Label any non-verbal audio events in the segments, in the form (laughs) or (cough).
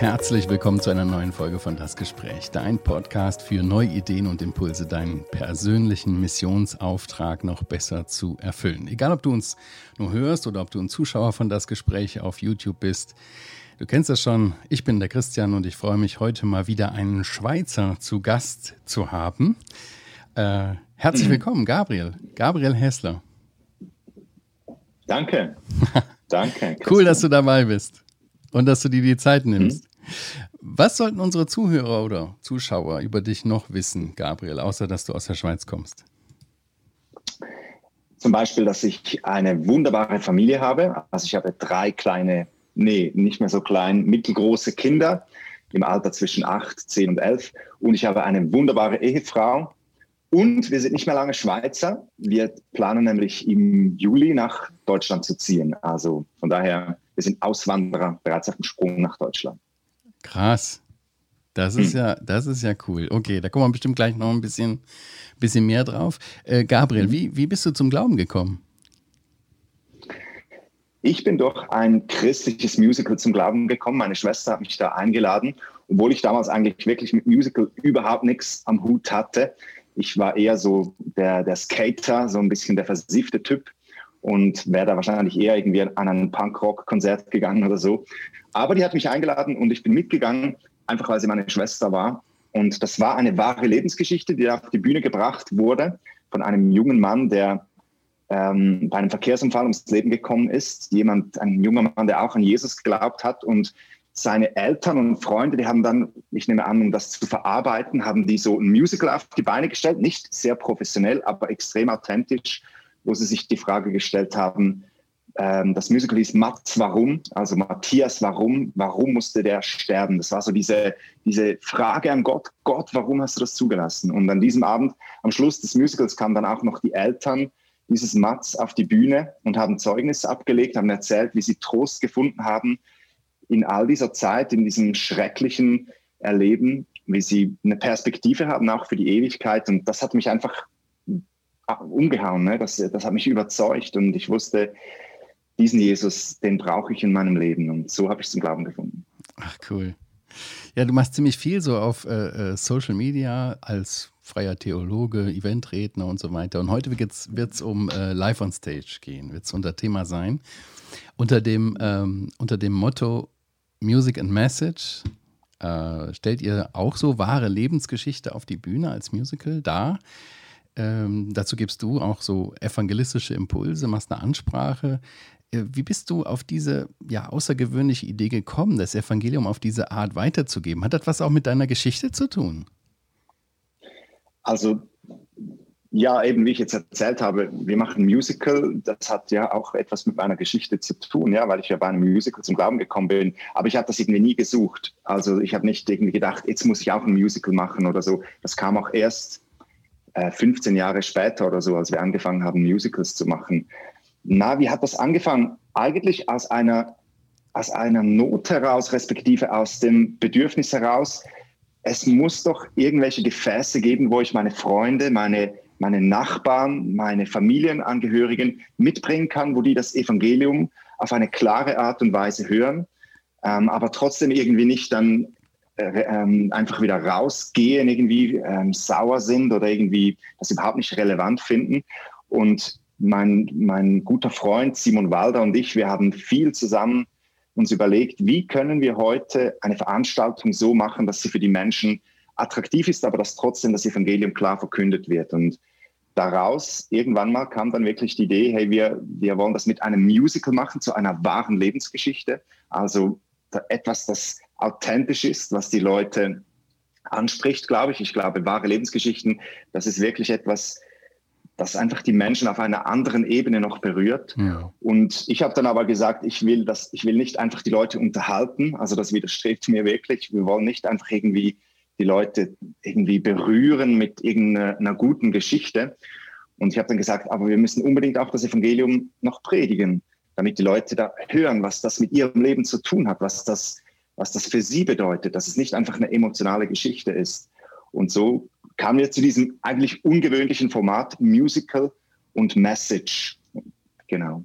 Herzlich willkommen zu einer neuen Folge von Das Gespräch, dein Podcast für neue Ideen und Impulse, deinen persönlichen Missionsauftrag noch besser zu erfüllen. Egal, ob du uns nur hörst oder ob du ein Zuschauer von Das Gespräch auf YouTube bist. Du kennst das schon, ich bin der Christian und ich freue mich heute mal wieder einen Schweizer zu Gast zu haben. Äh, herzlich (clears throat) willkommen, Gabriel. Gabriel Hessler. Danke. (laughs) Danke. cool, dass du dabei bist und dass du dir die Zeit nimmst. Mhm. Was sollten unsere Zuhörer oder Zuschauer über dich noch wissen, Gabriel, außer dass du aus der Schweiz kommst? Zum Beispiel, dass ich eine wunderbare Familie habe. Also ich habe drei kleine, nee, nicht mehr so klein, mittelgroße Kinder im Alter zwischen 8, 10 und 11. Und ich habe eine wunderbare Ehefrau. Und wir sind nicht mehr lange Schweizer. Wir planen nämlich im Juli nach Deutschland zu ziehen. Also von daher, wir sind Auswanderer bereits auf dem Sprung nach Deutschland. Krass. Das ist hm. ja, das ist ja cool. Okay, da kommen wir bestimmt gleich noch ein bisschen, bisschen mehr drauf. Äh, Gabriel, hm. wie, wie bist du zum Glauben gekommen? Ich bin durch ein christliches Musical zum Glauben gekommen. Meine Schwester hat mich da eingeladen, obwohl ich damals eigentlich wirklich mit Musical überhaupt nichts am Hut hatte. Ich war eher so der, der Skater, so ein bisschen der versiffte Typ und wäre da wahrscheinlich eher irgendwie an ein Punkrock-Konzert gegangen oder so. Aber die hat mich eingeladen und ich bin mitgegangen, einfach weil sie meine Schwester war. Und das war eine wahre Lebensgeschichte, die auf die Bühne gebracht wurde von einem jungen Mann, der ähm, bei einem Verkehrsunfall ums Leben gekommen ist. Jemand, ein junger Mann, der auch an Jesus geglaubt hat und seine Eltern und Freunde, die haben dann, ich nehme an, um das zu verarbeiten, haben die so ein Musical auf die Beine gestellt, nicht sehr professionell, aber extrem authentisch, wo sie sich die Frage gestellt haben, ähm, das Musical hieß Mats Warum, also Matthias Warum, warum musste der sterben? Das war so diese, diese Frage an Gott, Gott, warum hast du das zugelassen? Und an diesem Abend, am Schluss des Musicals, kamen dann auch noch die Eltern dieses Mats auf die Bühne und haben Zeugnis abgelegt, haben erzählt, wie sie Trost gefunden haben in all dieser Zeit, in diesem schrecklichen Erleben, wie sie eine Perspektive haben, auch für die Ewigkeit. Und das hat mich einfach umgehauen. Ne? Das, das hat mich überzeugt und ich wusste, diesen Jesus, den brauche ich in meinem Leben. Und so habe ich zum Glauben gefunden. Ach, cool. Ja, du machst ziemlich viel so auf äh, äh Social Media als freier Theologe, Eventredner und so weiter. Und heute wird es um äh, Live on Stage gehen, wird es unser Thema sein. Unter dem, ähm, unter dem Motto Music and Message äh, stellt ihr auch so wahre Lebensgeschichte auf die Bühne als Musical dar. Ähm, dazu gibst du auch so evangelistische Impulse, machst eine Ansprache. Äh, wie bist du auf diese ja, außergewöhnliche Idee gekommen, das Evangelium auf diese Art weiterzugeben? Hat das was auch mit deiner Geschichte zu tun? Also, ja, eben wie ich jetzt erzählt habe, wir machen Musical. Das hat ja auch etwas mit meiner Geschichte zu tun, ja, weil ich ja bei einem Musical zum Glauben gekommen bin. Aber ich habe das irgendwie nie gesucht. Also, ich habe nicht irgendwie gedacht, jetzt muss ich auch ein Musical machen oder so. Das kam auch erst äh, 15 Jahre später oder so, als wir angefangen haben, Musicals zu machen. Na, wie hat das angefangen? Eigentlich aus einer, aus einer Not heraus, respektive aus dem Bedürfnis heraus, es muss doch irgendwelche Gefäße geben, wo ich meine Freunde, meine, meine Nachbarn, meine Familienangehörigen mitbringen kann, wo die das Evangelium auf eine klare Art und Weise hören, ähm, aber trotzdem irgendwie nicht dann äh, ähm, einfach wieder rausgehen, irgendwie ähm, sauer sind oder irgendwie das überhaupt nicht relevant finden. Und mein, mein guter Freund Simon Walder und ich, wir haben viel zusammen uns überlegt, wie können wir heute eine Veranstaltung so machen, dass sie für die Menschen attraktiv ist, aber dass trotzdem das Evangelium klar verkündet wird. Und daraus irgendwann mal kam dann wirklich die Idee, hey, wir, wir wollen das mit einem Musical machen, zu einer wahren Lebensgeschichte. Also etwas, das authentisch ist, was die Leute anspricht, glaube ich. Ich glaube, wahre Lebensgeschichten, das ist wirklich etwas, das einfach die Menschen auf einer anderen Ebene noch berührt. Ja. Und ich habe dann aber gesagt, ich will das, ich will nicht einfach die Leute unterhalten. Also das widerstrebt mir wirklich. Wir wollen nicht einfach irgendwie die Leute irgendwie berühren mit irgendeiner guten Geschichte. Und ich habe dann gesagt, aber wir müssen unbedingt auch das Evangelium noch predigen, damit die Leute da hören, was das mit ihrem Leben zu tun hat, was das, was das für sie bedeutet, dass es nicht einfach eine emotionale Geschichte ist. Und so kamen wir zu diesem eigentlich ungewöhnlichen Format Musical und Message. Genau.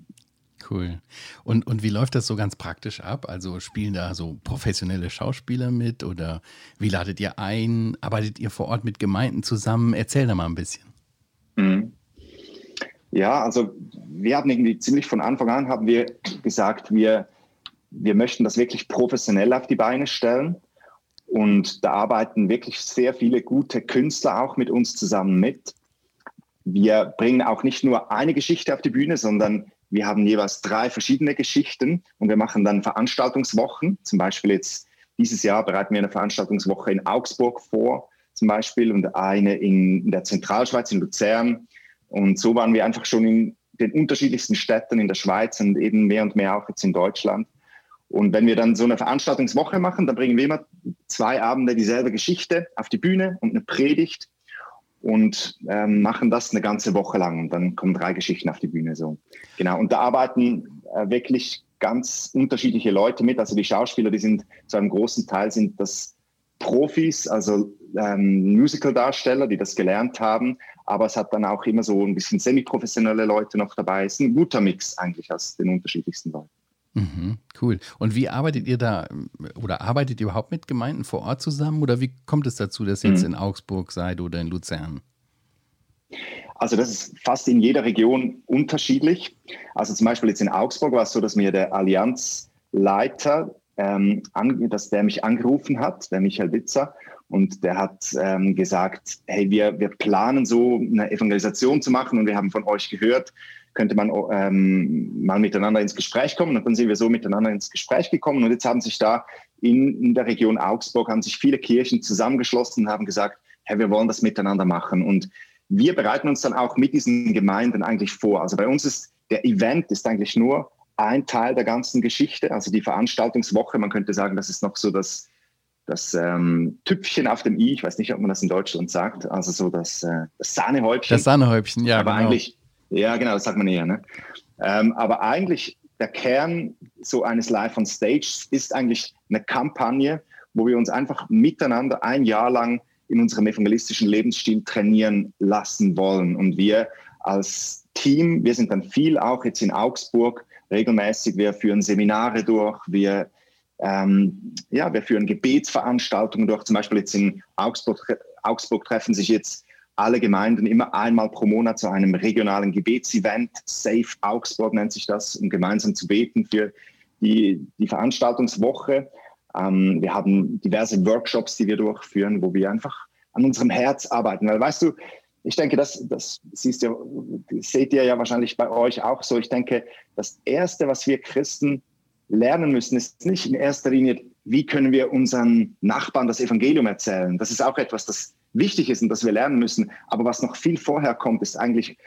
Cool. Und, und wie läuft das so ganz praktisch ab? Also spielen da so professionelle Schauspieler mit oder wie ladet ihr ein? Arbeitet ihr vor Ort mit Gemeinden zusammen? Erzähl da mal ein bisschen. Mhm. Ja, also wir haben irgendwie ziemlich von Anfang an haben wir gesagt, wir, wir möchten das wirklich professionell auf die Beine stellen. Und da arbeiten wirklich sehr viele gute Künstler auch mit uns zusammen mit. Wir bringen auch nicht nur eine Geschichte auf die Bühne, sondern wir haben jeweils drei verschiedene Geschichten und wir machen dann Veranstaltungswochen. Zum Beispiel jetzt dieses Jahr bereiten wir eine Veranstaltungswoche in Augsburg vor, zum Beispiel, und eine in der Zentralschweiz, in Luzern. Und so waren wir einfach schon in den unterschiedlichsten Städten in der Schweiz und eben mehr und mehr auch jetzt in Deutschland. Und wenn wir dann so eine Veranstaltungswoche machen, dann bringen wir immer zwei Abende dieselbe Geschichte auf die Bühne und eine Predigt und ähm, machen das eine ganze Woche lang. Und dann kommen drei Geschichten auf die Bühne. So. Genau. Und da arbeiten äh, wirklich ganz unterschiedliche Leute mit. Also die Schauspieler, die sind zu einem großen Teil sind das Profis, also ähm, Musical-Darsteller, die das gelernt haben. Aber es hat dann auch immer so ein bisschen semi-professionelle Leute noch dabei. Es ist ein guter Mix eigentlich aus den unterschiedlichsten Leuten. Mhm, cool. Und wie arbeitet ihr da oder arbeitet ihr überhaupt mit Gemeinden vor Ort zusammen oder wie kommt es dazu, dass ihr jetzt mhm. in Augsburg seid oder in Luzern? Also das ist fast in jeder Region unterschiedlich. Also zum Beispiel jetzt in Augsburg war es so, dass mir der Allianzleiter, ähm, an, dass der mich angerufen hat, der Michael Witzer, und der hat ähm, gesagt, hey, wir, wir planen so eine Evangelisation zu machen und wir haben von euch gehört, könnte man ähm, mal miteinander ins Gespräch kommen. Und dann sind wir so miteinander ins Gespräch gekommen. Und jetzt haben sich da in, in der Region Augsburg haben sich viele Kirchen zusammengeschlossen und haben gesagt, hey, wir wollen das miteinander machen. Und wir bereiten uns dann auch mit diesen Gemeinden eigentlich vor. Also bei uns ist der Event ist eigentlich nur ein Teil der ganzen Geschichte, also die Veranstaltungswoche. Man könnte sagen, das ist noch so das, das ähm, Tüpfchen auf dem i. Ich weiß nicht, ob man das in Deutschland sagt. Also so das, äh, das Sahnehäubchen. Das Sahnehäubchen, ja. Aber genau. eigentlich ja, genau, das sagt man eher. Ne? Ähm, aber eigentlich der Kern so eines Live on Stage ist eigentlich eine Kampagne, wo wir uns einfach miteinander ein Jahr lang in unserem evangelistischen Lebensstil trainieren lassen wollen. Und wir als Team, wir sind dann viel auch jetzt in Augsburg regelmäßig, wir führen Seminare durch, wir, ähm, ja, wir führen Gebetsveranstaltungen durch. Zum Beispiel jetzt in Augsburg, Augsburg treffen sich jetzt alle Gemeinden immer einmal pro Monat zu einem regionalen Gebetsevent, Safe Augsburg nennt sich das, um gemeinsam zu beten für die, die Veranstaltungswoche. Ähm, wir haben diverse Workshops, die wir durchführen, wo wir einfach an unserem Herz arbeiten. Weil weißt du, ich denke, das, das siehst du, seht ihr ja wahrscheinlich bei euch auch so. Ich denke, das Erste, was wir Christen lernen müssen, ist nicht in erster Linie, wie können wir unseren Nachbarn das Evangelium erzählen. Das ist auch etwas, das wichtig ist und das wir lernen müssen. Aber was noch viel vorher kommt, ist eigentlich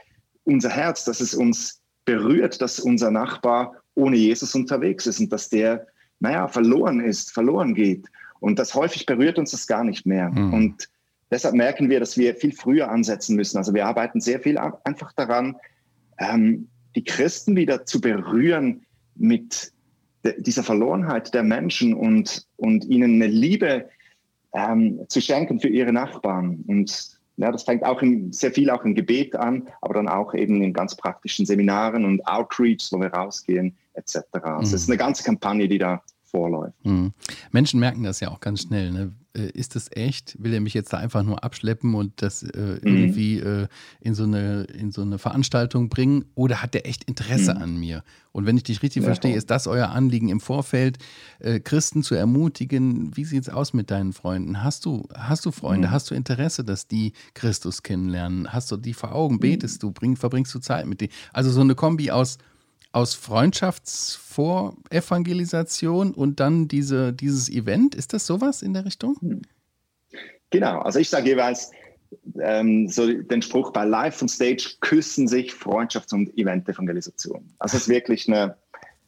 unser Herz, dass es uns berührt, dass unser Nachbar ohne Jesus unterwegs ist und dass der, naja, verloren ist, verloren geht. Und das häufig berührt uns das gar nicht mehr. Mhm. Und deshalb merken wir, dass wir viel früher ansetzen müssen. Also wir arbeiten sehr viel einfach daran, ähm, die Christen wieder zu berühren mit dieser Verlorenheit der Menschen und, und ihnen eine Liebe ähm, zu schenken für ihre Nachbarn. Und ja, das fängt auch in, sehr viel auch im Gebet an, aber dann auch eben in ganz praktischen Seminaren und Outreach, wo wir rausgehen, etc. Also mhm. es ist eine ganze Kampagne, die da vorläuft. Mhm. Menschen merken das ja auch ganz schnell. Ne? Äh, ist das echt? Will er mich jetzt da einfach nur abschleppen und das äh, mhm. irgendwie äh, in, so eine, in so eine Veranstaltung bringen? Oder hat der echt Interesse mhm. an mir? Und wenn ich dich richtig ja, verstehe, ist das euer Anliegen im Vorfeld, äh, Christen zu ermutigen? Wie sieht es aus mit deinen Freunden? Hast du, hast du Freunde? Mhm. Hast du Interesse, dass die Christus kennenlernen? Hast du die vor Augen? Mhm. Betest du? Bring, verbringst du Zeit mit denen? Also so eine Kombi aus aus Freundschaftsvorevangelisation und dann diese, dieses Event. Ist das sowas in der Richtung? Genau, also ich sage jeweils ähm, so den Spruch bei Live on Stage küssen sich Freundschafts- und Event-Evangelisation. Also es ist wirklich eine,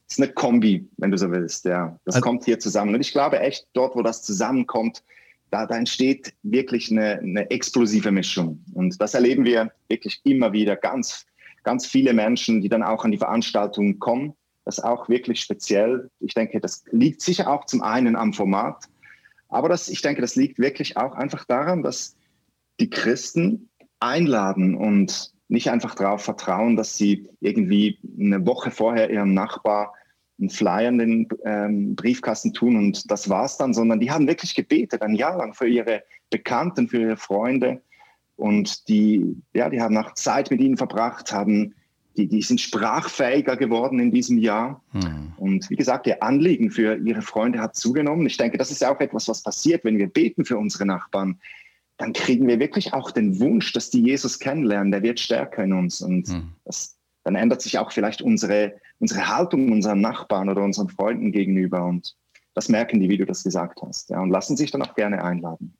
ist eine Kombi, wenn du so willst. Ja. Das also, kommt hier zusammen. Und ich glaube echt, dort, wo das zusammenkommt, da, da entsteht wirklich eine, eine explosive Mischung. Und das erleben wir wirklich immer wieder ganz ganz viele Menschen, die dann auch an die Veranstaltungen kommen. Das ist auch wirklich speziell. Ich denke, das liegt sicher auch zum einen am Format, aber das, ich denke, das liegt wirklich auch einfach daran, dass die Christen einladen und nicht einfach darauf vertrauen, dass sie irgendwie eine Woche vorher ihrem Nachbar einen Flyer in den ähm, Briefkasten tun und das war's dann, sondern die haben wirklich gebetet, ein Jahr lang für ihre Bekannten, für ihre Freunde und die, ja, die haben auch Zeit mit ihnen verbracht, haben, die, die sind sprachfähiger geworden in diesem Jahr. Hm. Und wie gesagt, ihr Anliegen für ihre Freunde hat zugenommen. Ich denke, das ist ja auch etwas, was passiert, wenn wir beten für unsere Nachbarn. Dann kriegen wir wirklich auch den Wunsch, dass die Jesus kennenlernen. Der wird stärker in uns. Und hm. das, dann ändert sich auch vielleicht unsere, unsere Haltung unseren Nachbarn oder unseren Freunden gegenüber. Und das merken die, wie du das gesagt hast. Ja, und lassen sich dann auch gerne einladen.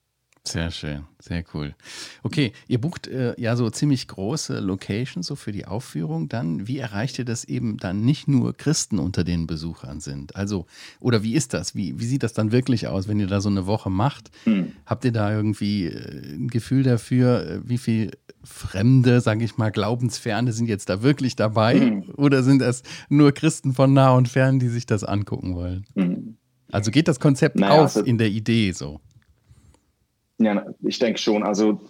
Sehr schön, sehr cool. Okay, ihr bucht äh, ja so ziemlich große Locations so für die Aufführung. Dann, wie erreicht ihr das eben dann nicht nur Christen unter den Besuchern sind? Also, oder wie ist das? Wie, wie sieht das dann wirklich aus, wenn ihr da so eine Woche macht? Hm. Habt ihr da irgendwie äh, ein Gefühl dafür, äh, wie viel Fremde, sage ich mal, Glaubensferne sind jetzt da wirklich dabei? Hm. Oder sind es nur Christen von nah und fern, die sich das angucken wollen? Hm. Also geht das Konzept naja, auf also in der Idee so? Ja, ich denke schon. Also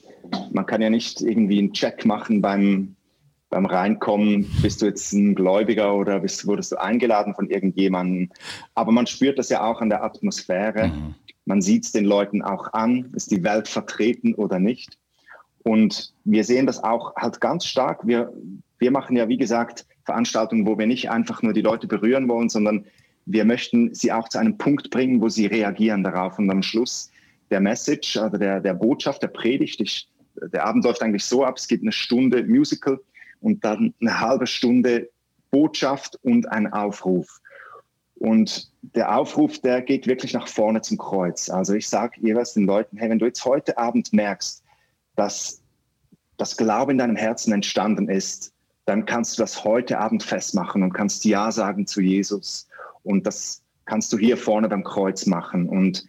man kann ja nicht irgendwie einen Check machen beim, beim Reinkommen, bist du jetzt ein Gläubiger oder bist, wurdest du eingeladen von irgendjemandem. Aber man spürt das ja auch an der Atmosphäre. Mhm. Man sieht es den Leuten auch an, ist die Welt vertreten oder nicht. Und wir sehen das auch halt ganz stark. Wir, wir machen ja, wie gesagt, Veranstaltungen, wo wir nicht einfach nur die Leute berühren wollen, sondern wir möchten sie auch zu einem Punkt bringen, wo sie reagieren darauf. Und am Schluss der Message, also der, der Botschaft, der Predigt. Ich, der Abend läuft eigentlich so ab, es gibt eine Stunde Musical und dann eine halbe Stunde Botschaft und ein Aufruf. Und der Aufruf, der geht wirklich nach vorne zum Kreuz. Also ich sage jeweils den Leuten, hey, wenn du jetzt heute Abend merkst, dass das Glaube in deinem Herzen entstanden ist, dann kannst du das heute Abend festmachen und kannst Ja sagen zu Jesus. Und das kannst du hier vorne beim Kreuz machen. Und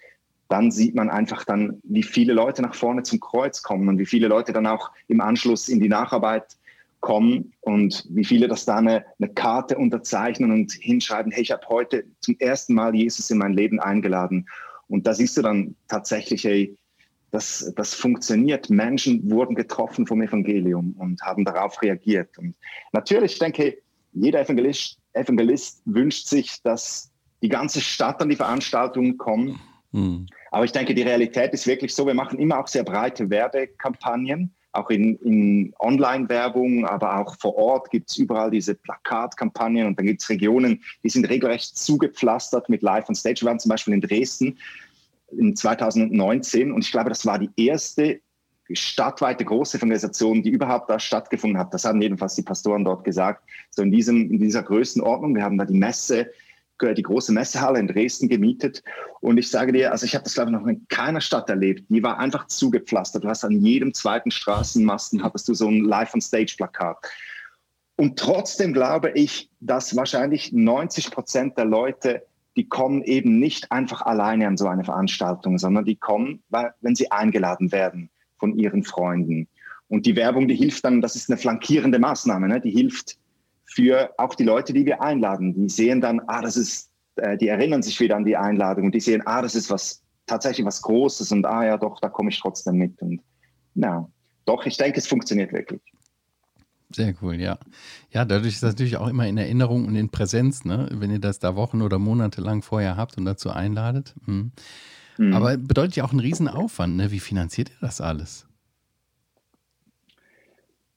dann sieht man einfach dann, wie viele Leute nach vorne zum Kreuz kommen und wie viele Leute dann auch im Anschluss in die Nacharbeit kommen und wie viele das da eine, eine Karte unterzeichnen und hinschreiben, hey, ich habe heute zum ersten Mal Jesus in mein Leben eingeladen. Und da siehst du dann tatsächlich, hey, das, das funktioniert. Menschen wurden getroffen vom Evangelium und haben darauf reagiert. Und natürlich, ich denke, jeder Evangelist, Evangelist wünscht sich, dass die ganze Stadt an die Veranstaltung kommt. Mhm. Aber ich denke, die Realität ist wirklich so, wir machen immer auch sehr breite Werbekampagnen, auch in, in Online-Werbung, aber auch vor Ort gibt es überall diese Plakatkampagnen und dann gibt es Regionen, die sind regelrecht zugepflastert mit Live on Stage. Wir waren zum Beispiel in Dresden in 2019 und ich glaube, das war die erste stadtweite große Evangelisation, die überhaupt da stattgefunden hat. Das haben jedenfalls die Pastoren dort gesagt. So in, diesem, in dieser Größenordnung. Wir haben da die Messe die große Messehalle in Dresden gemietet. Und ich sage dir, also ich habe das, glaube ich, noch in keiner Stadt erlebt. Die war einfach zugepflastert. Du hast an jedem zweiten Straßenmasten hattest du so ein Live-on-Stage-Plakat. Und trotzdem glaube ich, dass wahrscheinlich 90 Prozent der Leute, die kommen eben nicht einfach alleine an so eine Veranstaltung, sondern die kommen, weil, wenn sie eingeladen werden von ihren Freunden. Und die Werbung, die hilft dann, das ist eine flankierende Maßnahme, ne? die hilft für auch die Leute, die wir einladen. Die sehen dann, ah, das ist, äh, die erinnern sich wieder an die Einladung und die sehen, ah, das ist was tatsächlich was Großes und ah ja, doch, da komme ich trotzdem mit. Und ja, doch, ich denke, es funktioniert wirklich. Sehr cool, ja. Ja, dadurch ist das natürlich auch immer in Erinnerung und in Präsenz, ne? wenn ihr das da Wochen oder Monate lang vorher habt und dazu einladet. Mhm. Mhm. Aber bedeutet ja auch einen Riesenaufwand. Ne? Wie finanziert ihr das alles?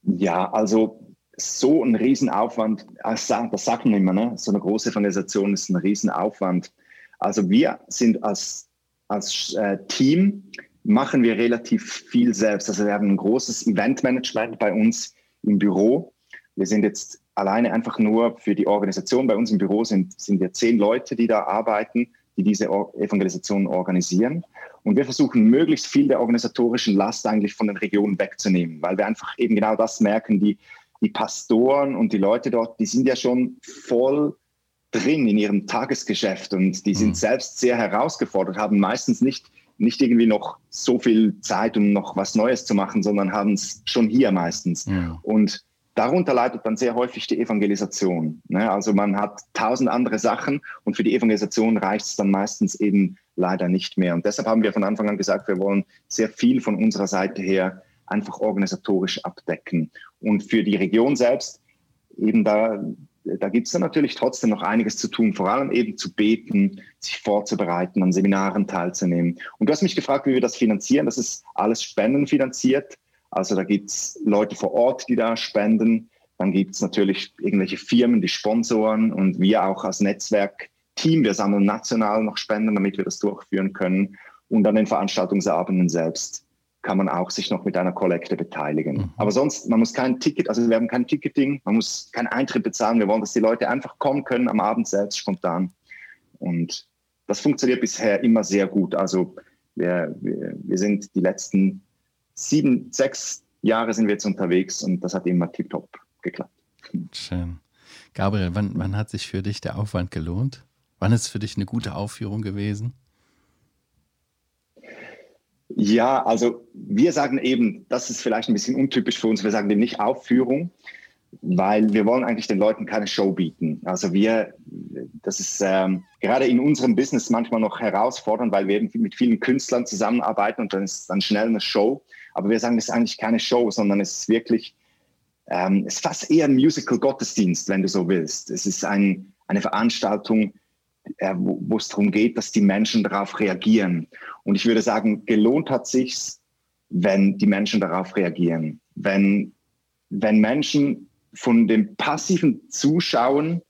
Ja, also so ein Riesenaufwand, das sagt man immer, ne? so eine große Organisation ist ein Riesenaufwand. Also wir sind als, als äh, Team, machen wir relativ viel selbst. Also wir haben ein großes Eventmanagement bei uns im Büro. Wir sind jetzt alleine einfach nur für die Organisation. Bei uns im Büro sind, sind wir zehn Leute, die da arbeiten, die diese Evangelisation organisieren. Und wir versuchen möglichst viel der organisatorischen Last eigentlich von den Regionen wegzunehmen, weil wir einfach eben genau das merken, die die Pastoren und die Leute dort, die sind ja schon voll drin in ihrem Tagesgeschäft und die sind mhm. selbst sehr herausgefordert, haben meistens nicht, nicht irgendwie noch so viel Zeit, um noch was Neues zu machen, sondern haben es schon hier meistens. Ja. Und darunter leidet dann sehr häufig die Evangelisation. Ne? Also man hat tausend andere Sachen und für die Evangelisation reicht es dann meistens eben leider nicht mehr. Und deshalb haben wir von Anfang an gesagt, wir wollen sehr viel von unserer Seite her einfach organisatorisch abdecken. Und für die Region selbst, eben da, da gibt es dann natürlich trotzdem noch einiges zu tun, vor allem eben zu beten, sich vorzubereiten, an Seminaren teilzunehmen. Und du hast mich gefragt, wie wir das finanzieren. Das ist alles spendenfinanziert. Also da gibt es Leute vor Ort, die da spenden. Dann gibt es natürlich irgendwelche Firmen, die sponsoren und wir auch als Netzwerkteam, wir sammeln national noch Spenden, damit wir das durchführen können. Und an den Veranstaltungsabenden selbst kann man auch sich noch mit einer Kollekte beteiligen. Mhm. Aber sonst, man muss kein Ticket, also wir haben kein Ticketing, man muss keinen Eintritt bezahlen. Wir wollen, dass die Leute einfach kommen können am Abend selbst spontan. Und das funktioniert bisher immer sehr gut. Also wir, wir, wir sind die letzten sieben, sechs Jahre sind wir jetzt unterwegs und das hat immer tiptop geklappt. Schön. Gabriel, wann, wann hat sich für dich der Aufwand gelohnt? Wann ist für dich eine gute Aufführung gewesen? Ja, also wir sagen eben, das ist vielleicht ein bisschen untypisch für uns, wir sagen dem nicht Aufführung, weil wir wollen eigentlich den Leuten keine Show bieten. Also wir, das ist ähm, gerade in unserem Business manchmal noch herausfordernd, weil wir eben mit vielen Künstlern zusammenarbeiten und dann ist dann schnell eine Show. Aber wir sagen, das ist eigentlich keine Show, sondern es ist wirklich, ähm, es ist fast eher ein Musical-Gottesdienst, wenn du so willst. Es ist ein, eine Veranstaltung, äh, wo, es darum geht, dass die Menschen darauf reagieren. Und ich würde sagen, gelohnt hat sich's, wenn die Menschen darauf reagieren. Wenn, wenn Menschen von dem passiven Zuschauen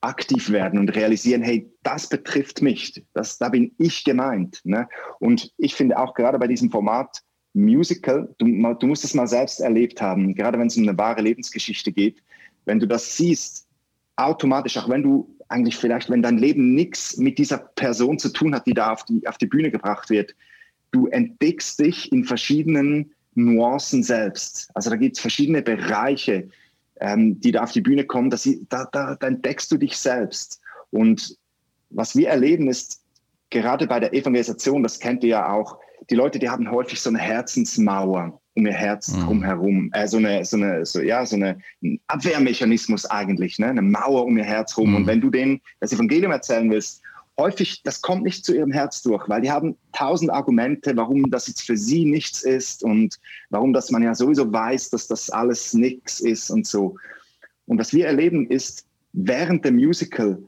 aktiv werden und realisieren, hey, das betrifft mich, das, da bin ich gemeint. Ne? Und ich finde auch gerade bei diesem Format Musical, du, du musst es mal selbst erlebt haben, gerade wenn es um eine wahre Lebensgeschichte geht, wenn du das siehst, automatisch, auch wenn du eigentlich vielleicht, wenn dein Leben nichts mit dieser Person zu tun hat, die da auf die, auf die Bühne gebracht wird, du entdeckst dich in verschiedenen Nuancen selbst. Also da gibt es verschiedene Bereiche, ähm, die da auf die Bühne kommen, dass sie, da, da, da entdeckst du dich selbst. Und was wir erleben ist, gerade bei der Evangelisation, das kennt ihr ja auch, die Leute, die haben häufig so eine Herzensmauer um ihr Herz mhm. drumherum. Äh, so eine, so eine, so, ja, so eine ein Abwehrmechanismus eigentlich, ne? eine Mauer um ihr Herz rum. Mhm. Und wenn du denen das Evangelium erzählen willst, häufig, das kommt nicht zu ihrem Herz durch, weil die haben tausend Argumente, warum das jetzt für sie nichts ist und warum das man ja sowieso weiß, dass das alles nichts ist und so. Und was wir erleben ist, während der Musical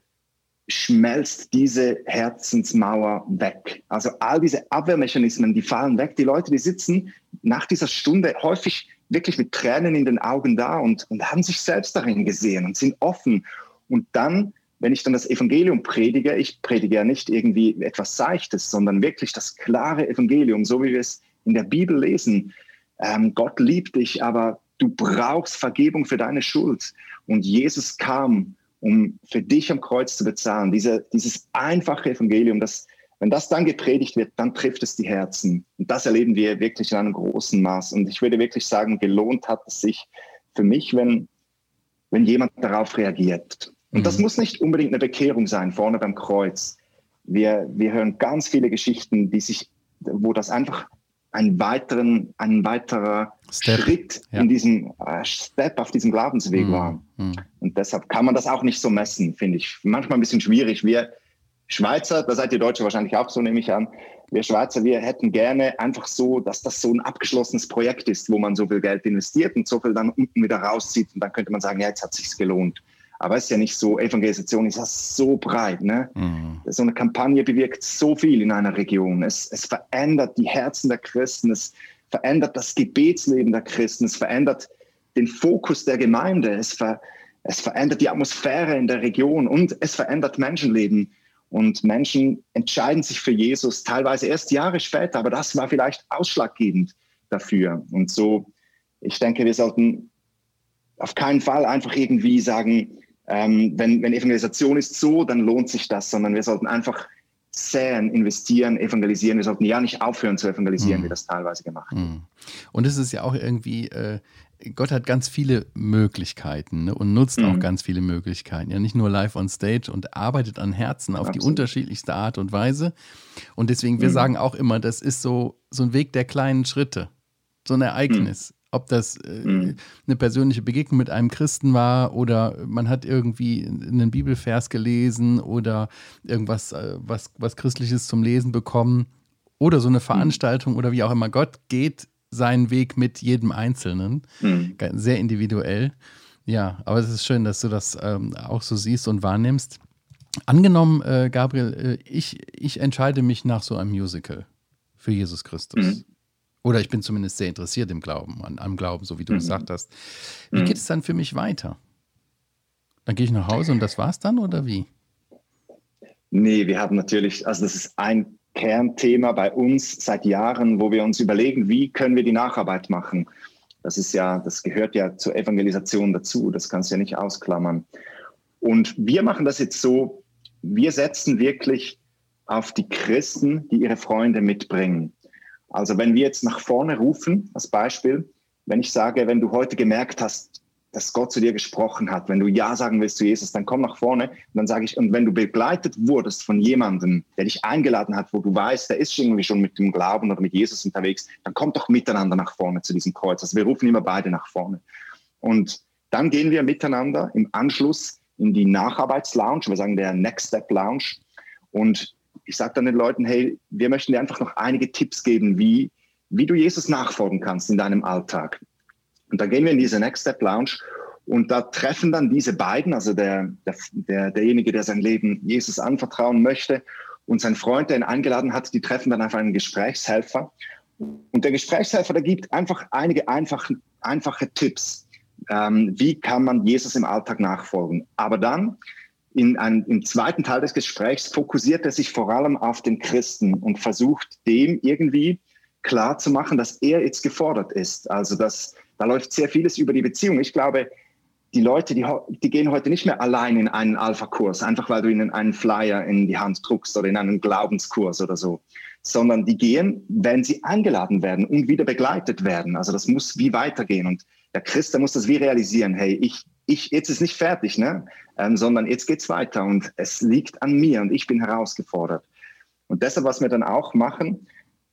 schmelzt diese Herzensmauer weg. Also all diese Abwehrmechanismen, die fallen weg. Die Leute, die sitzen nach dieser Stunde häufig wirklich mit Tränen in den Augen da und, und haben sich selbst darin gesehen und sind offen. Und dann, wenn ich dann das Evangelium predige, ich predige ja nicht irgendwie etwas Seichtes, sondern wirklich das klare Evangelium, so wie wir es in der Bibel lesen. Ähm, Gott liebt dich, aber du brauchst Vergebung für deine Schuld. Und Jesus kam um für dich am Kreuz zu bezahlen. Diese, dieses einfache Evangelium, das, wenn das dann gepredigt wird, dann trifft es die Herzen. Und das erleben wir wirklich in einem großen Maß. Und ich würde wirklich sagen, gelohnt hat es sich für mich, wenn, wenn jemand darauf reagiert. Und mhm. das muss nicht unbedingt eine Bekehrung sein, vorne beim Kreuz. Wir, wir hören ganz viele Geschichten, die sich, wo das einfach ein, weiteren, ein weiterer Step. Schritt ja. in diesem äh, Step auf diesem Glaubensweg mhm. war. Mhm. Und deshalb kann man das auch nicht so messen, finde ich. Manchmal ein bisschen schwierig. Wir Schweizer, da seid ihr Deutsche wahrscheinlich auch so, nehme ich an. Wir Schweizer, wir hätten gerne einfach so, dass das so ein abgeschlossenes Projekt ist, wo man so viel Geld investiert und so viel dann unten wieder rauszieht. Und dann könnte man sagen, ja, jetzt hat sich's gelohnt. Aber es ist ja nicht so, Evangelisation ist ja so breit. Ne? Mhm. So eine Kampagne bewirkt so viel in einer Region. Es, es verändert die Herzen der Christen, es verändert das Gebetsleben der Christen, es verändert den Fokus der Gemeinde, es, ver, es verändert die Atmosphäre in der Region und es verändert Menschenleben. Und Menschen entscheiden sich für Jesus teilweise erst Jahre später, aber das war vielleicht ausschlaggebend dafür. Und so, ich denke, wir sollten auf keinen Fall einfach irgendwie sagen, ähm, wenn, wenn Evangelisation ist so, dann lohnt sich das, sondern wir sollten einfach säen, investieren, evangelisieren. Wir sollten ja nicht aufhören zu evangelisieren, mhm. wie das teilweise gemacht wird. Mhm. Und es ist ja auch irgendwie, äh, Gott hat ganz viele Möglichkeiten ne, und nutzt mhm. auch ganz viele Möglichkeiten. Ja, nicht nur live on stage und arbeitet an Herzen auf Absolut. die unterschiedlichste Art und Weise. Und deswegen, wir mhm. sagen auch immer, das ist so, so ein Weg der kleinen Schritte, so ein Ereignis. Mhm. Ob das äh, mhm. eine persönliche Begegnung mit einem Christen war oder man hat irgendwie einen Bibelvers gelesen oder irgendwas, äh, was, was Christliches zum Lesen bekommen oder so eine mhm. Veranstaltung mhm. oder wie auch immer. Gott geht seinen Weg mit jedem Einzelnen. Mhm. Sehr individuell. Ja, aber es ist schön, dass du das ähm, auch so siehst und wahrnimmst. Angenommen, äh, Gabriel, äh, ich, ich entscheide mich nach so einem Musical für Jesus Christus. Oder ich bin zumindest sehr interessiert im Glauben, an, am Glauben, so wie du mhm. gesagt hast. Wie mhm. geht es dann für mich weiter? Dann gehe ich nach Hause und das war's dann oder wie? Nee, wir haben natürlich, also das ist ein Kernthema bei uns seit Jahren, wo wir uns überlegen, wie können wir die Nacharbeit machen. Das ist ja, das gehört ja zur Evangelisation dazu, das kannst du ja nicht ausklammern. Und wir machen das jetzt so, wir setzen wirklich auf die Christen, die ihre Freunde mitbringen. Also wenn wir jetzt nach vorne rufen, als Beispiel, wenn ich sage, wenn du heute gemerkt hast, dass Gott zu dir gesprochen hat, wenn du Ja sagen willst zu Jesus, dann komm nach vorne und dann sage ich, und wenn du begleitet wurdest von jemandem, der dich eingeladen hat, wo du weißt, der ist irgendwie schon mit dem Glauben oder mit Jesus unterwegs, dann kommt doch miteinander nach vorne zu diesem Kreuz. Also wir rufen immer beide nach vorne. Und dann gehen wir miteinander im Anschluss in die Nacharbeitslounge, wir sagen der Next Step Lounge. Und ich sage dann den Leuten, hey, wir möchten dir einfach noch einige Tipps geben, wie, wie du Jesus nachfolgen kannst in deinem Alltag. Und da gehen wir in diese Next Step Lounge und da treffen dann diese beiden, also der, der, derjenige, der sein Leben Jesus anvertrauen möchte und sein Freund, der ihn eingeladen hat, die treffen dann einfach einen Gesprächshelfer. Und der Gesprächshelfer, der gibt einfach einige einfache, einfache Tipps. Ähm, wie kann man Jesus im Alltag nachfolgen? Aber dann in ein, im zweiten Teil des Gesprächs fokussiert er sich vor allem auf den Christen und versucht dem irgendwie klar zu machen, dass er jetzt gefordert ist. Also dass da läuft sehr vieles über die Beziehung. Ich glaube, die Leute, die, die gehen heute nicht mehr allein in einen Alpha-Kurs, einfach weil du ihnen einen Flyer in die Hand druckst oder in einen Glaubenskurs oder so, sondern die gehen, wenn sie eingeladen werden und wieder begleitet werden. Also das muss wie weitergehen. Und der Christ, der muss das wie realisieren. Hey, ich, ich, jetzt ist nicht fertig, ne? Ähm, sondern jetzt geht's weiter und es liegt an mir und ich bin herausgefordert. Und deshalb, was wir dann auch machen,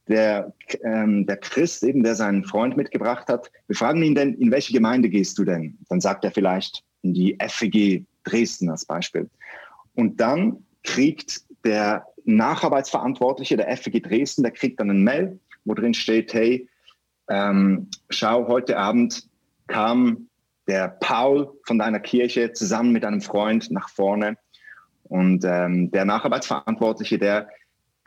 der, ähm, der Christ, eben, der seinen Freund mitgebracht hat, wir fragen ihn denn, in welche Gemeinde gehst du denn? Dann sagt er vielleicht in die FEG Dresden als Beispiel. Und dann kriegt der Nacharbeitsverantwortliche der FEG Dresden, der kriegt dann ein Mail, wo drin steht, hey, ähm, schau, heute Abend kam der Paul von deiner Kirche zusammen mit einem Freund nach vorne. Und ähm, der Nacharbeitsverantwortliche, der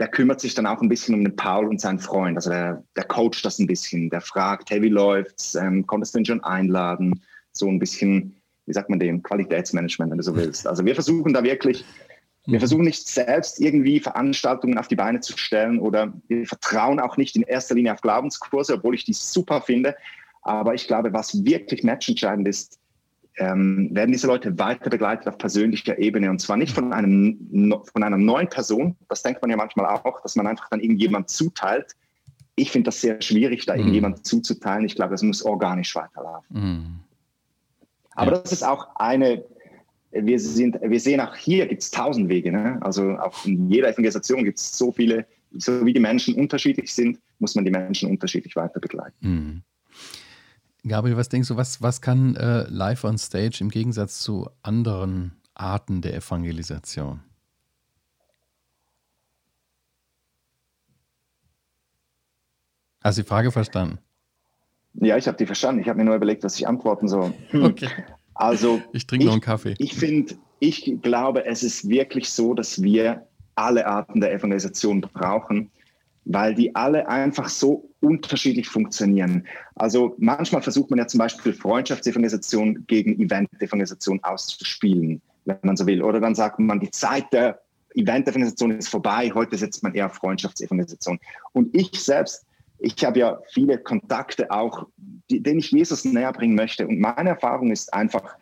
der kümmert sich dann auch ein bisschen um den Paul und seinen Freund. Also der, der coacht das ein bisschen, der fragt, hey, wie läuft's? Ähm, konntest du ihn schon einladen? So ein bisschen, wie sagt man dem, Qualitätsmanagement, wenn du so willst. Also wir versuchen da wirklich, wir mhm. versuchen nicht selbst irgendwie Veranstaltungen auf die Beine zu stellen oder wir vertrauen auch nicht in erster Linie auf Glaubenskurse, obwohl ich die super finde. Aber ich glaube, was wirklich matchentscheidend ist, ähm, werden diese Leute weiter begleitet auf persönlicher Ebene und zwar nicht von, einem, von einer neuen Person. Das denkt man ja manchmal auch, dass man einfach dann irgendjemand zuteilt. Ich finde das sehr schwierig, da mhm. irgendjemand zuzuteilen. Ich glaube, das muss organisch weiterlaufen. Mhm. Aber das ist auch eine, wir, sind, wir sehen auch hier gibt es tausend Wege. Ne? Also auch in jeder Evangelisation gibt es so viele, so wie die Menschen unterschiedlich sind, muss man die Menschen unterschiedlich weiter begleiten. Mhm. Gabriel, was denkst du, was, was kann äh, Live on Stage im Gegensatz zu anderen Arten der Evangelisation? Hast du die Frage verstanden? Ja, ich habe die verstanden. Ich habe mir nur überlegt, was ich antworten soll. Hm. Okay. Also, ich trinke noch einen Kaffee. Ich finde, ich glaube, es ist wirklich so, dass wir alle Arten der Evangelisation brauchen weil die alle einfach so unterschiedlich funktionieren. Also manchmal versucht man ja zum Beispiel Freundschaftsevangelisation gegen Event-Evangelisation auszuspielen, wenn man so will. Oder dann sagt man, die Zeit der Event-Evangelisation ist vorbei, heute setzt man eher Freundschaftsevangelisation. Und ich selbst, ich habe ja viele Kontakte auch, die, denen ich Jesus näher bringen möchte. Und meine Erfahrung ist einfach,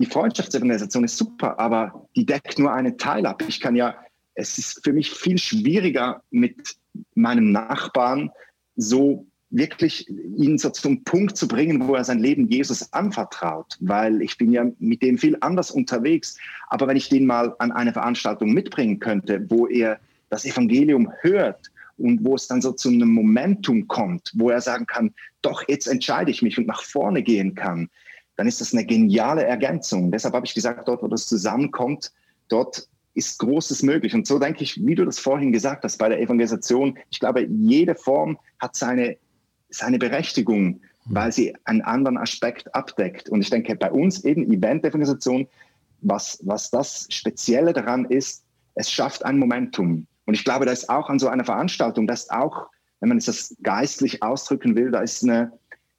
die Freundschaftsevangelisation ist super, aber die deckt nur einen Teil ab. Ich kann ja, es ist für mich viel schwieriger, mit meinem Nachbarn so wirklich ihn so zum Punkt zu bringen, wo er sein Leben Jesus anvertraut, weil ich bin ja mit dem viel anders unterwegs. Aber wenn ich den mal an eine Veranstaltung mitbringen könnte, wo er das Evangelium hört und wo es dann so zu einem Momentum kommt, wo er sagen kann, doch, jetzt entscheide ich mich und nach vorne gehen kann, dann ist das eine geniale Ergänzung. Deshalb habe ich gesagt, dort, wo das zusammenkommt, dort ist Großes möglich. Und so denke ich, wie du das vorhin gesagt hast bei der Evangelisation, ich glaube, jede Form hat seine seine Berechtigung, mhm. weil sie einen anderen Aspekt abdeckt. Und ich denke, bei uns eben Eventorganisation, was, was das Spezielle daran ist, es schafft ein Momentum. Und ich glaube, da ist auch an so einer Veranstaltung, ist auch, wenn man es das geistlich ausdrücken will, da ist eine,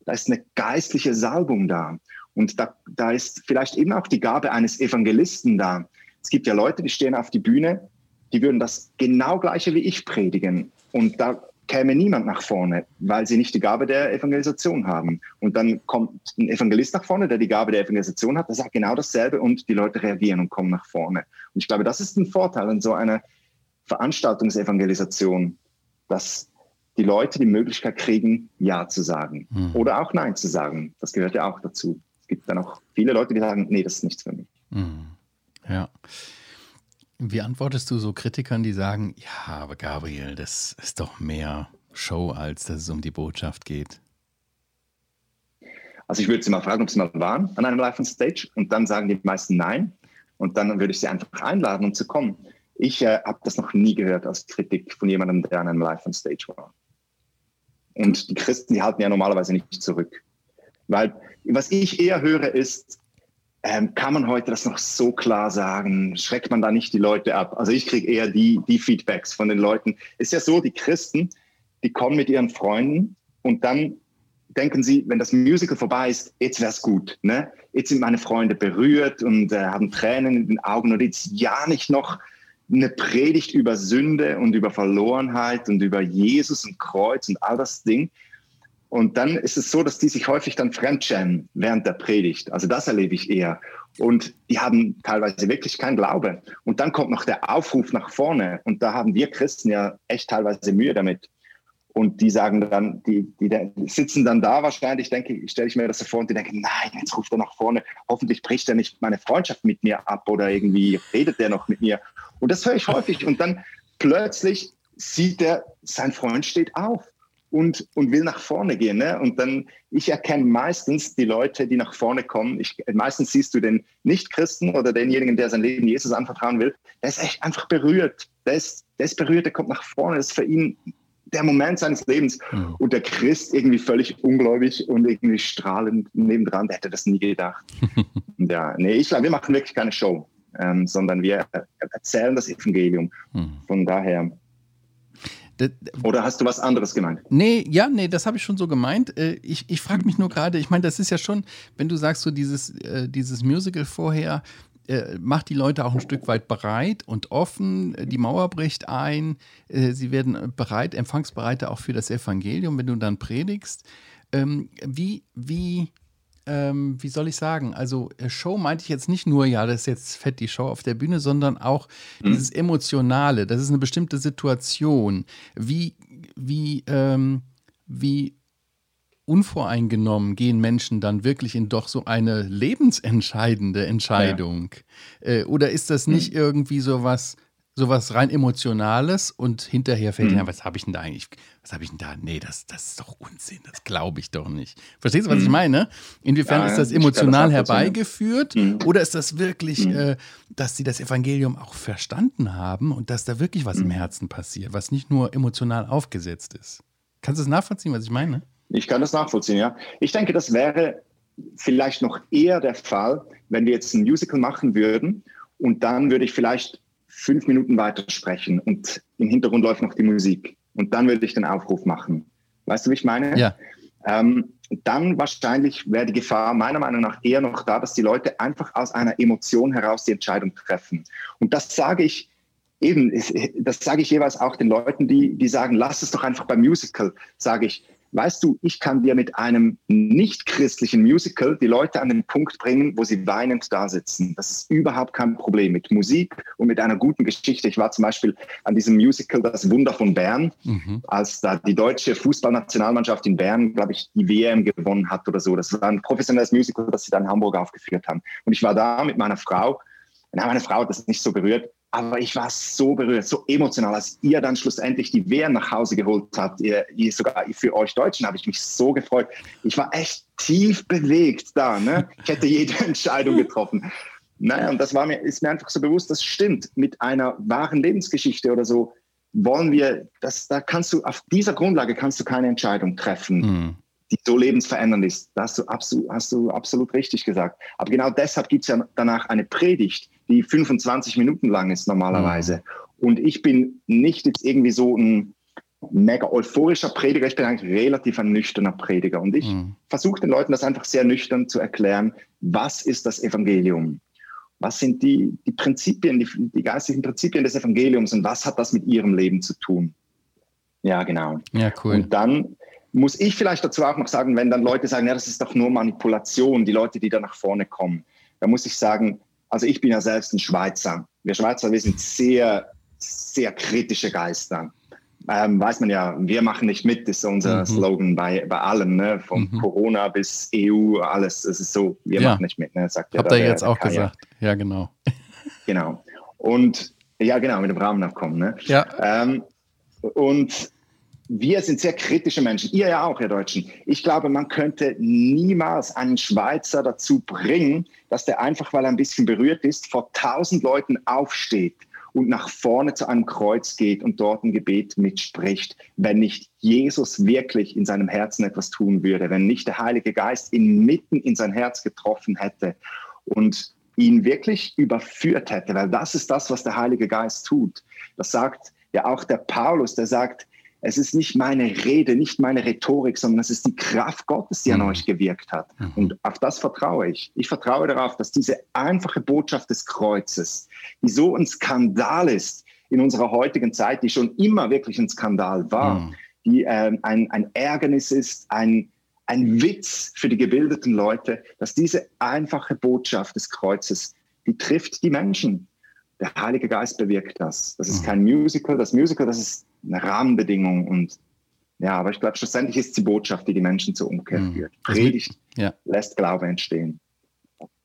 da ist eine geistliche Salbung da. Und da, da ist vielleicht eben auch die Gabe eines Evangelisten da. Es gibt ja Leute, die stehen auf die Bühne, die würden das genau gleiche wie ich predigen. Und da käme niemand nach vorne, weil sie nicht die Gabe der Evangelisation haben. Und dann kommt ein Evangelist nach vorne, der die Gabe der Evangelisation hat, der sagt genau dasselbe und die Leute reagieren und kommen nach vorne. Und ich glaube, das ist ein Vorteil an so einer Veranstaltungsevangelisation, dass die Leute die Möglichkeit kriegen, Ja zu sagen mhm. oder auch Nein zu sagen. Das gehört ja auch dazu. Es gibt dann auch viele Leute, die sagen, nee, das ist nichts für mich. Mhm. Ja. Wie antwortest du so Kritikern, die sagen, ja, aber Gabriel, das ist doch mehr Show, als dass es um die Botschaft geht? Also ich würde sie mal fragen, ob sie mal waren an einem Live on Stage und dann sagen die meisten nein und dann würde ich sie einfach einladen, um zu kommen. Ich äh, habe das noch nie gehört als Kritik von jemandem, der an einem Live on Stage war. Und die Christen, die halten ja normalerweise nicht zurück. Weil was ich eher höre ist, ähm, kann man heute das noch so klar sagen? Schreckt man da nicht die Leute ab? Also ich kriege eher die, die Feedbacks von den Leuten. Ist ja so, die Christen, die kommen mit ihren Freunden und dann denken sie, wenn das Musical vorbei ist, jetzt wäre es gut. Ne? Jetzt sind meine Freunde berührt und äh, haben Tränen in den Augen und jetzt ja nicht noch eine Predigt über Sünde und über Verlorenheit und über Jesus und Kreuz und all das Ding. Und dann ist es so, dass die sich häufig dann fremdschämen während der Predigt. Also das erlebe ich eher. Und die haben teilweise wirklich keinen Glaube. Und dann kommt noch der Aufruf nach vorne. Und da haben wir Christen ja echt teilweise Mühe damit. Und die sagen dann, die, die sitzen dann da wahrscheinlich, denke ich, stelle ich mir das so vor und die denken, nein, jetzt ruft er nach vorne. Hoffentlich bricht er nicht meine Freundschaft mit mir ab oder irgendwie redet er noch mit mir. Und das höre ich häufig. Und dann plötzlich sieht er, sein Freund steht auf und, und will nach vorne gehen. Ne? Und dann, ich erkenne meistens die Leute, die nach vorne kommen. Ich, meistens siehst du den Nicht-Christen oder denjenigen, der sein Leben Jesus anvertrauen will. Der ist echt einfach berührt. Der ist, der ist berührt, der kommt nach vorne. Das ist für ihn der Moment seines Lebens. Mhm. Und der Christ irgendwie völlig ungläubig und irgendwie strahlend nebendran, der hätte das nie gedacht. (laughs) ja, nee, ich glaube, wir machen wirklich keine Show, ähm, sondern wir erzählen das Evangelium. Mhm. Von daher oder hast du was anderes gemeint? Nee, ja, nee, das habe ich schon so gemeint. Äh, ich, ich frage mich nur gerade, ich meine, das ist ja schon, wenn du sagst, so dieses, äh, dieses Musical vorher äh, macht die Leute auch ein Stück weit bereit und offen. Die Mauer bricht ein. Sie werden bereit, empfangsbereiter auch für das Evangelium, wenn du dann predigst. Ähm, wie, wie ähm, wie soll ich sagen, also äh, Show meinte ich jetzt nicht nur, ja, das ist jetzt fett die Show auf der Bühne, sondern auch mhm. dieses Emotionale, das ist eine bestimmte Situation. Wie, wie, ähm, wie unvoreingenommen gehen Menschen dann wirklich in doch so eine lebensentscheidende Entscheidung? Ja. Äh, oder ist das nicht mhm. irgendwie so was, sowas rein Emotionales und hinterher fällt mhm. was habe ich denn da eigentlich, was habe ich denn da? Nee, das, das ist doch Unsinn, das glaube ich doch nicht. Verstehst du, was mhm. ich meine? Inwiefern ja, ist das emotional das herbeigeführt mhm. oder ist das wirklich, mhm. äh, dass sie das Evangelium auch verstanden haben und dass da wirklich was im mhm. Herzen passiert, was nicht nur emotional aufgesetzt ist? Kannst du das nachvollziehen, was ich meine? Ich kann das nachvollziehen, ja. Ich denke, das wäre vielleicht noch eher der Fall, wenn wir jetzt ein Musical machen würden und dann würde ich vielleicht fünf Minuten weiter sprechen und im Hintergrund läuft noch die Musik. Und dann würde ich den Aufruf machen. Weißt du, wie ich meine? Ja. Ähm, dann wahrscheinlich wäre die Gefahr meiner Meinung nach eher noch da, dass die Leute einfach aus einer Emotion heraus die Entscheidung treffen. Und das sage ich eben, das sage ich jeweils auch den Leuten, die, die sagen, lass es doch einfach beim Musical, sage ich, weißt du, ich kann dir mit einem nicht-christlichen Musical die Leute an den Punkt bringen, wo sie weinend da sitzen. Das ist überhaupt kein Problem mit Musik und mit einer guten Geschichte. Ich war zum Beispiel an diesem Musical Das Wunder von Bern, mhm. als da die deutsche Fußballnationalmannschaft in Bern, glaube ich, die WM gewonnen hat oder so. Das war ein professionelles Musical, das sie dann in Hamburg aufgeführt haben. Und ich war da mit meiner Frau. Und meine Frau hat das nicht so berührt. Aber ich war so berührt, so emotional, als ihr dann schlussendlich die Wehr nach Hause geholt habt. Ihr, ihr sogar für euch Deutschen habe ich mich so gefreut. Ich war echt tief bewegt da. Ne? Ich hätte jede (laughs) Entscheidung getroffen. Naja, und das war mir, ist mir einfach so bewusst, das stimmt. Mit einer wahren Lebensgeschichte oder so wollen wir, das, da kannst du, auf dieser Grundlage kannst du keine Entscheidung treffen, mhm. die so lebensverändernd ist. Das hast du, absolut, hast du absolut richtig gesagt. Aber genau deshalb gibt es ja danach eine Predigt, die 25 Minuten lang ist normalerweise. Mhm. Und ich bin nicht jetzt irgendwie so ein mega euphorischer Prediger, ich bin eigentlich relativ ein nüchterner Prediger. Und ich mhm. versuche den Leuten das einfach sehr nüchtern zu erklären, was ist das Evangelium? Was sind die, die Prinzipien, die, die geistlichen Prinzipien des Evangeliums und was hat das mit ihrem Leben zu tun? Ja, genau. Ja, cool. Und dann muss ich vielleicht dazu auch noch sagen, wenn dann Leute sagen, ja, das ist doch nur Manipulation, die Leute, die da nach vorne kommen, da muss ich sagen, also ich bin ja selbst ein Schweizer. Wir Schweizer, wir sind sehr, sehr kritische Geister ähm, weiß man ja, wir machen nicht mit, ist unser mhm. Slogan bei, bei allem, ne? von mhm. Corona bis EU, alles. Es ist so, wir ja. machen nicht mit. Ne? Sagt Habt ihr jetzt auch Kaya. gesagt. Ja, genau. (laughs) Genau. Und ja, genau, mit dem Rahmenabkommen. Ne? Ja. Ähm, und wir sind sehr kritische Menschen. Ihr ja auch, ihr Deutschen. Ich glaube, man könnte niemals einen Schweizer dazu bringen, dass der einfach, weil er ein bisschen berührt ist, vor tausend Leuten aufsteht und nach vorne zu einem Kreuz geht und dort ein Gebet mitspricht, wenn nicht Jesus wirklich in seinem Herzen etwas tun würde, wenn nicht der Heilige Geist ihn mitten in sein Herz getroffen hätte und ihn wirklich überführt hätte, weil das ist das, was der Heilige Geist tut. Das sagt ja auch der Paulus, der sagt, es ist nicht meine Rede, nicht meine Rhetorik, sondern es ist die Kraft Gottes, die an mhm. euch gewirkt hat. Mhm. Und auf das vertraue ich. Ich vertraue darauf, dass diese einfache Botschaft des Kreuzes, die so ein Skandal ist in unserer heutigen Zeit, die schon immer wirklich ein Skandal war, mhm. die äh, ein, ein Ärgernis ist, ein, ein Witz für die gebildeten Leute, dass diese einfache Botschaft des Kreuzes, die trifft die Menschen. Der Heilige Geist bewirkt das. Das ist kein Musical. Das Musical, das ist eine Rahmenbedingung und ja, aber ich glaube, schlussendlich ist die Botschaft, die die Menschen zur Umkehr mhm. führt. Predigt ja. lässt Glaube entstehen.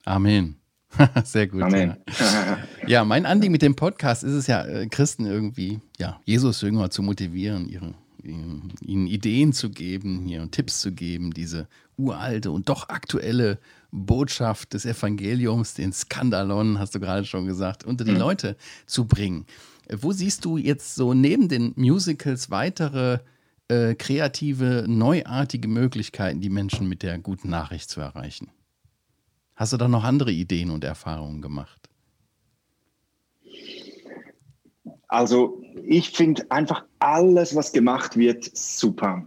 Amen. (laughs) Sehr gut. Amen. Ja. ja. mein Anliegen mit dem Podcast ist es ja, äh, Christen irgendwie, ja, Jesus-Jünger zu motivieren, ihre, ihnen Ideen zu geben, hier Tipps zu geben, diese uralte und doch aktuelle Botschaft des Evangeliums, den Skandalon, hast du gerade schon gesagt, unter die mhm. Leute zu bringen. Wo siehst du jetzt so neben den Musicals weitere äh, kreative, neuartige Möglichkeiten, die Menschen mit der guten Nachricht zu erreichen? Hast du da noch andere Ideen und Erfahrungen gemacht? Also ich finde einfach alles, was gemacht wird, super.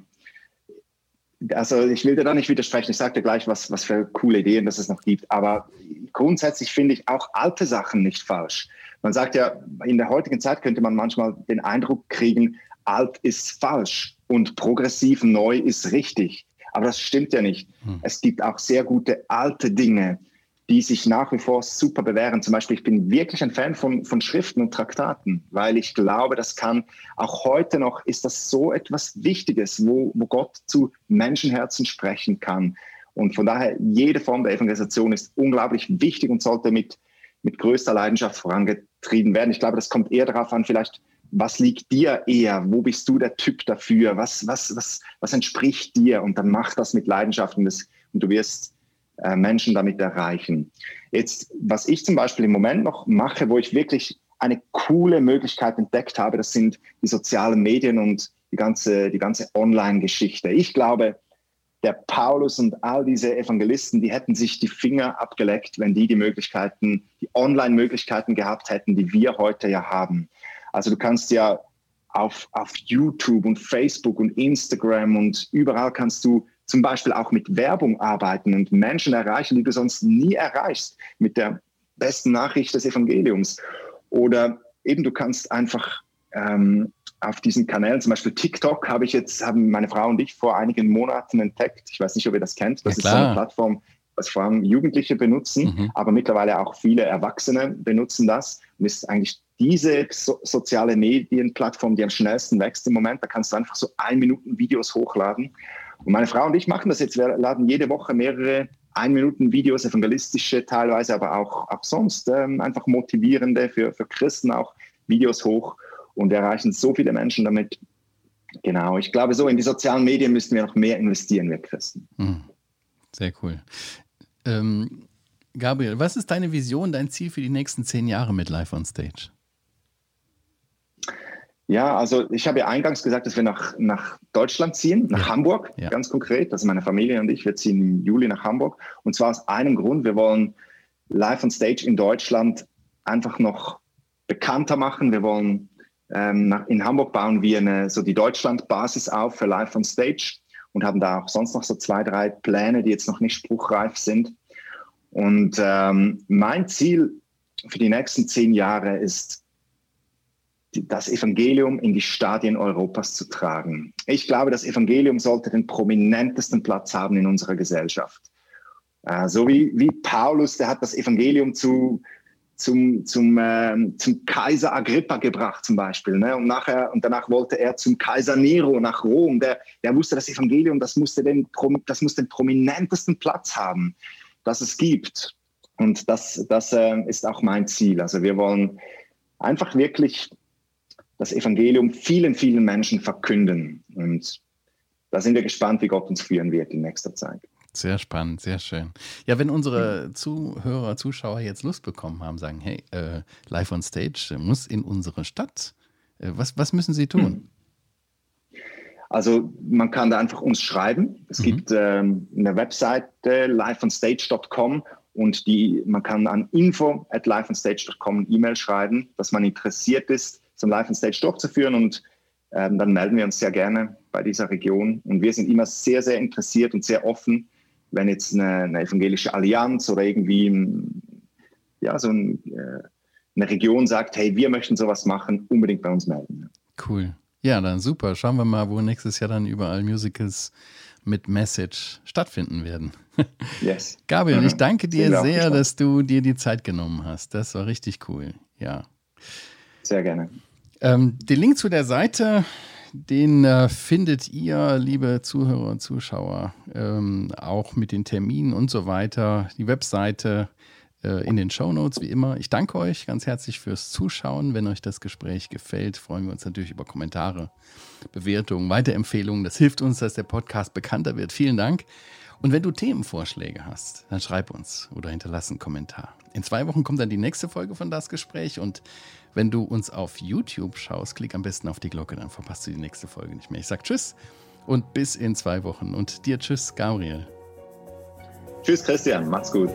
Also ich will dir da nicht widersprechen, ich sage dir gleich, was, was für coole Ideen das es noch gibt. Aber grundsätzlich finde ich auch alte Sachen nicht falsch. Man sagt ja, in der heutigen Zeit könnte man manchmal den Eindruck kriegen, alt ist falsch und progressiv neu ist richtig. Aber das stimmt ja nicht. Hm. Es gibt auch sehr gute alte Dinge, die sich nach wie vor super bewähren. Zum Beispiel, ich bin wirklich ein Fan von, von Schriften und Traktaten, weil ich glaube, das kann auch heute noch, ist das so etwas Wichtiges, wo, wo Gott zu Menschenherzen sprechen kann. Und von daher, jede Form der Evangelisation ist unglaublich wichtig und sollte mit, mit größter Leidenschaft vorangetrieben werden. Ich glaube, das kommt eher darauf an, vielleicht, was liegt dir eher? Wo bist du der Typ dafür? Was, was, was, was entspricht dir? Und dann mach das mit Leidenschaft und, das, und du wirst äh, Menschen damit erreichen. Jetzt, was ich zum Beispiel im Moment noch mache, wo ich wirklich eine coole Möglichkeit entdeckt habe, das sind die sozialen Medien und die ganze, die ganze Online-Geschichte. Ich glaube, der Paulus und all diese Evangelisten, die hätten sich die Finger abgeleckt, wenn die die Möglichkeiten, die Online-Möglichkeiten gehabt hätten, die wir heute ja haben. Also du kannst ja auf, auf YouTube und Facebook und Instagram und überall kannst du zum Beispiel auch mit Werbung arbeiten und Menschen erreichen, die du sonst nie erreichst, mit der besten Nachricht des Evangeliums. Oder eben du kannst einfach ähm, auf diesen Kanälen, zum Beispiel TikTok, habe ich jetzt, haben meine Frau und ich vor einigen Monaten entdeckt. Ich weiß nicht, ob ihr das kennt. Das ja, ist so eine Plattform, was vor allem Jugendliche benutzen, mhm. aber mittlerweile auch viele Erwachsene benutzen das. Und ist eigentlich diese so soziale Medienplattform, die am schnellsten wächst im Moment. Da kannst du einfach so ein Minuten Videos hochladen. Und meine Frau und ich machen das jetzt. Wir laden jede Woche mehrere ein Minuten Videos, evangelistische teilweise, aber auch, auch sonst ähm, einfach motivierende für, für Christen auch Videos hoch und wir erreichen so viele Menschen damit. Genau, ich glaube, so in die sozialen Medien müssten wir noch mehr investieren, wir Christen. Hm. Sehr cool. Ähm, Gabriel, was ist deine Vision, dein Ziel für die nächsten zehn Jahre mit Live on Stage? Ja, also ich habe ja eingangs gesagt, dass wir nach, nach Deutschland ziehen, nach ja. Hamburg, ja. ganz konkret. Also meine Familie und ich, wir ziehen im Juli nach Hamburg. Und zwar aus einem Grund, wir wollen Live on Stage in Deutschland einfach noch bekannter machen. Wir wollen ähm, in Hamburg bauen wir eine, so die Deutschland-Basis auf für Live on Stage und haben da auch sonst noch so zwei, drei Pläne, die jetzt noch nicht spruchreif sind. Und ähm, mein Ziel für die nächsten zehn Jahre ist, das Evangelium in die Stadien Europas zu tragen. Ich glaube, das Evangelium sollte den prominentesten Platz haben in unserer Gesellschaft. Äh, so wie, wie Paulus, der hat das Evangelium zu, zum, zum, äh, zum Kaiser Agrippa gebracht zum Beispiel. Ne? Und, nachher, und danach wollte er zum Kaiser Nero nach Rom. Der, der wusste, das Evangelium, das musste, den, das muss den prominentesten Platz haben, das es gibt. Und das, das äh, ist auch mein Ziel. Also wir wollen einfach wirklich das Evangelium vielen, vielen Menschen verkünden. Und da sind wir gespannt, wie Gott uns führen wird in nächster Zeit. Sehr spannend, sehr schön. Ja, wenn unsere Zuhörer, Zuschauer jetzt Lust bekommen haben, sagen, hey, äh, Live on Stage muss in unsere Stadt. Äh, was, was müssen sie tun? Hm. Also man kann da einfach uns schreiben. Es mhm. gibt ähm, eine Webseite liveonstage.com und die, man kann an info at liveonstage.com E-Mail schreiben, dass man interessiert ist, zum Live on Stage durchzuführen und ähm, dann melden wir uns sehr gerne bei dieser Region. Und wir sind immer sehr, sehr interessiert und sehr offen, wenn jetzt eine, eine evangelische Allianz oder irgendwie ja, so ein, äh, eine Region sagt, hey, wir möchten sowas machen, unbedingt bei uns melden. Cool. Ja, dann super. Schauen wir mal, wo nächstes Jahr dann überall Musicals mit Message stattfinden werden. (laughs) Yes. Gabriel, ich danke dir sehr, dass du dir die Zeit genommen hast. Das war richtig cool. Ja. Sehr gerne. Ähm, den Link zu der Seite, den äh, findet ihr, liebe Zuhörer und Zuschauer, ähm, auch mit den Terminen und so weiter. Die Webseite äh, in den Show Notes, wie immer. Ich danke euch ganz herzlich fürs Zuschauen. Wenn euch das Gespräch gefällt, freuen wir uns natürlich über Kommentare, Bewertungen, Weiterempfehlungen. Das hilft uns, dass der Podcast bekannter wird. Vielen Dank. Und wenn du Themenvorschläge hast, dann schreib uns oder hinterlass einen Kommentar. In zwei Wochen kommt dann die nächste Folge von Das Gespräch und wenn du uns auf YouTube schaust, klick am besten auf die Glocke, dann verpasst du die nächste Folge nicht mehr. Ich sage Tschüss und bis in zwei Wochen. Und dir Tschüss, Gabriel. Tschüss, Christian. Macht's gut.